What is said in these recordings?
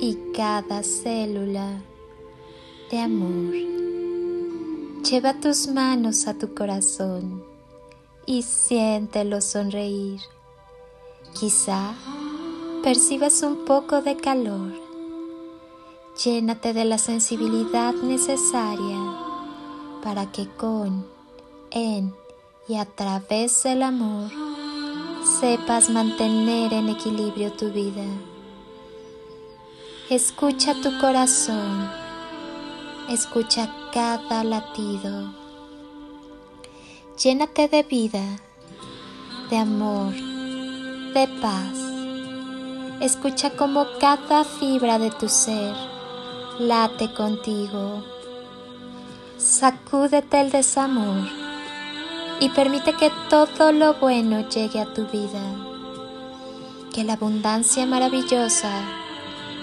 y cada célula de amor. Lleva tus manos a tu corazón y siéntelo sonreír. Quizá percibas un poco de calor. Llénate de la sensibilidad necesaria para que con, en y a través del amor sepas mantener en equilibrio tu vida. Escucha tu corazón, escucha cada latido. Llénate de vida, de amor, de paz. Escucha como cada fibra de tu ser late contigo. Sacúdete el desamor y permite que todo lo bueno llegue a tu vida. Que la abundancia maravillosa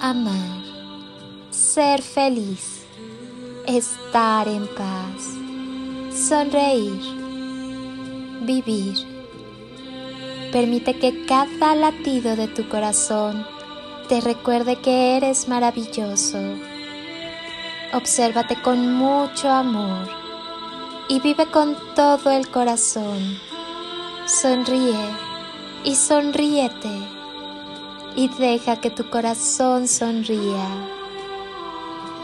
amar, ser feliz, estar en paz, sonreír, vivir. Permite que cada latido de tu corazón te recuerde que eres maravilloso. Obsérvate con mucho amor y vive con todo el corazón. Sonríe y sonríete y deja que tu corazón sonría.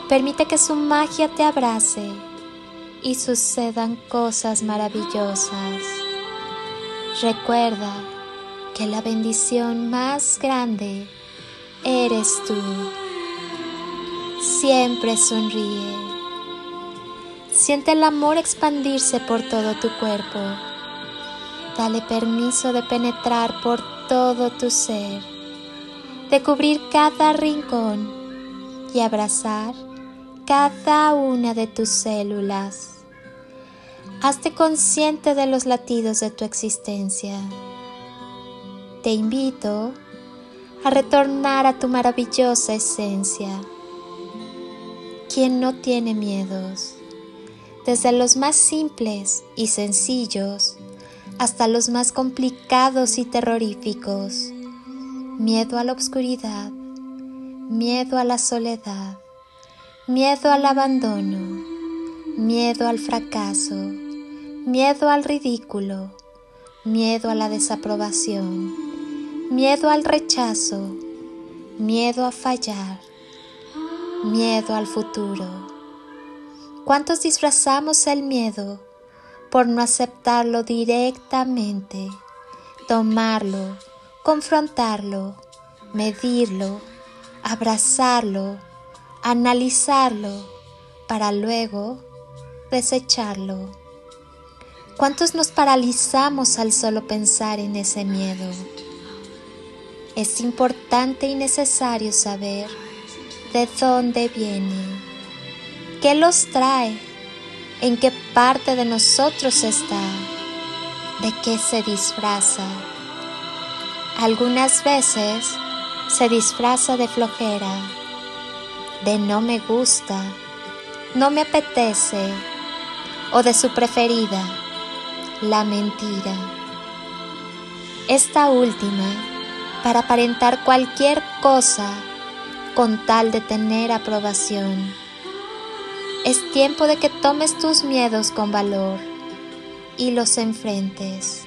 Permite que su magia te abrace y sucedan cosas maravillosas. Recuerda que la bendición más grande eres tú. Siempre sonríe. Siente el amor expandirse por todo tu cuerpo. Dale permiso de penetrar por todo tu ser de cubrir cada rincón y abrazar cada una de tus células. Hazte consciente de los latidos de tu existencia. Te invito a retornar a tu maravillosa esencia. Quien no tiene miedos, desde los más simples y sencillos hasta los más complicados y terroríficos miedo a la oscuridad, miedo a la soledad, miedo al abandono, miedo al fracaso, miedo al ridículo, miedo a la desaprobación, miedo al rechazo, miedo a fallar, miedo al futuro. ¿Cuántos disfrazamos el miedo por no aceptarlo directamente, tomarlo, confrontarlo, medirlo, abrazarlo, analizarlo, para luego desecharlo. ¿Cuántos nos paralizamos al solo pensar en ese miedo? Es importante y necesario saber de dónde viene, qué los trae, en qué parte de nosotros está, de qué se disfraza algunas veces se disfraza de flojera, de no me gusta, no me apetece o de su preferida, la mentira. Esta última para aparentar cualquier cosa con tal de tener aprobación. Es tiempo de que tomes tus miedos con valor y los enfrentes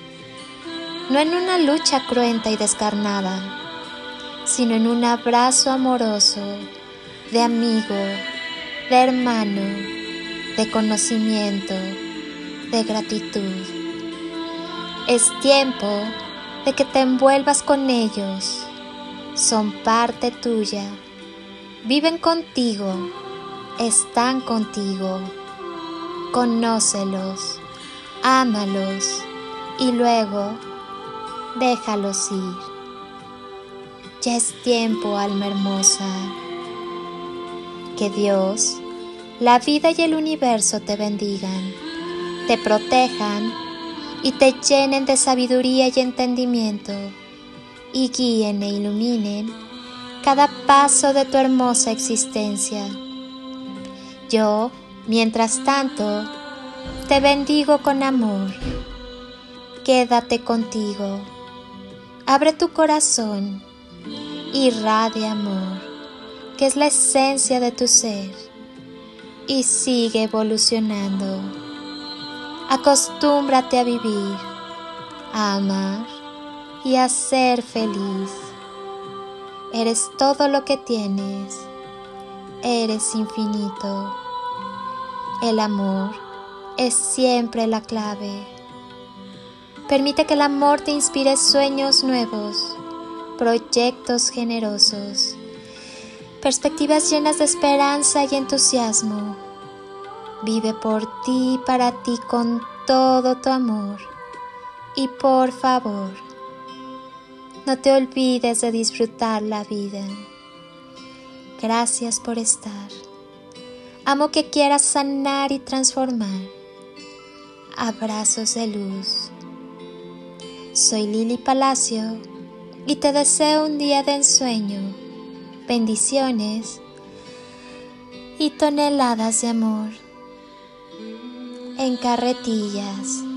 no en una lucha cruenta y descarnada, sino en un abrazo amoroso de amigo, de hermano, de conocimiento, de gratitud. Es tiempo de que te envuelvas con ellos. Son parte tuya. Viven contigo. Están contigo. Conócelos. Ámalos. Y luego déjalos ir. Ya es tiempo, alma hermosa. Que Dios, la vida y el universo te bendigan, te protejan y te llenen de sabiduría y entendimiento, y guíen e iluminen cada paso de tu hermosa existencia. Yo, mientras tanto, te bendigo con amor. Quédate contigo. Abre tu corazón. Irradia amor, que es la esencia de tu ser. Y sigue evolucionando. Acostúmbrate a vivir, a amar y a ser feliz. Eres todo lo que tienes. Eres infinito. El amor es siempre la clave. Permite que el amor te inspire sueños nuevos, proyectos generosos, perspectivas llenas de esperanza y entusiasmo. Vive por ti y para ti con todo tu amor. Y por favor, no te olvides de disfrutar la vida. Gracias por estar. Amo que quieras sanar y transformar. Abrazos de luz. Soy Lili Palacio y te deseo un día de ensueño, bendiciones y toneladas de amor en carretillas.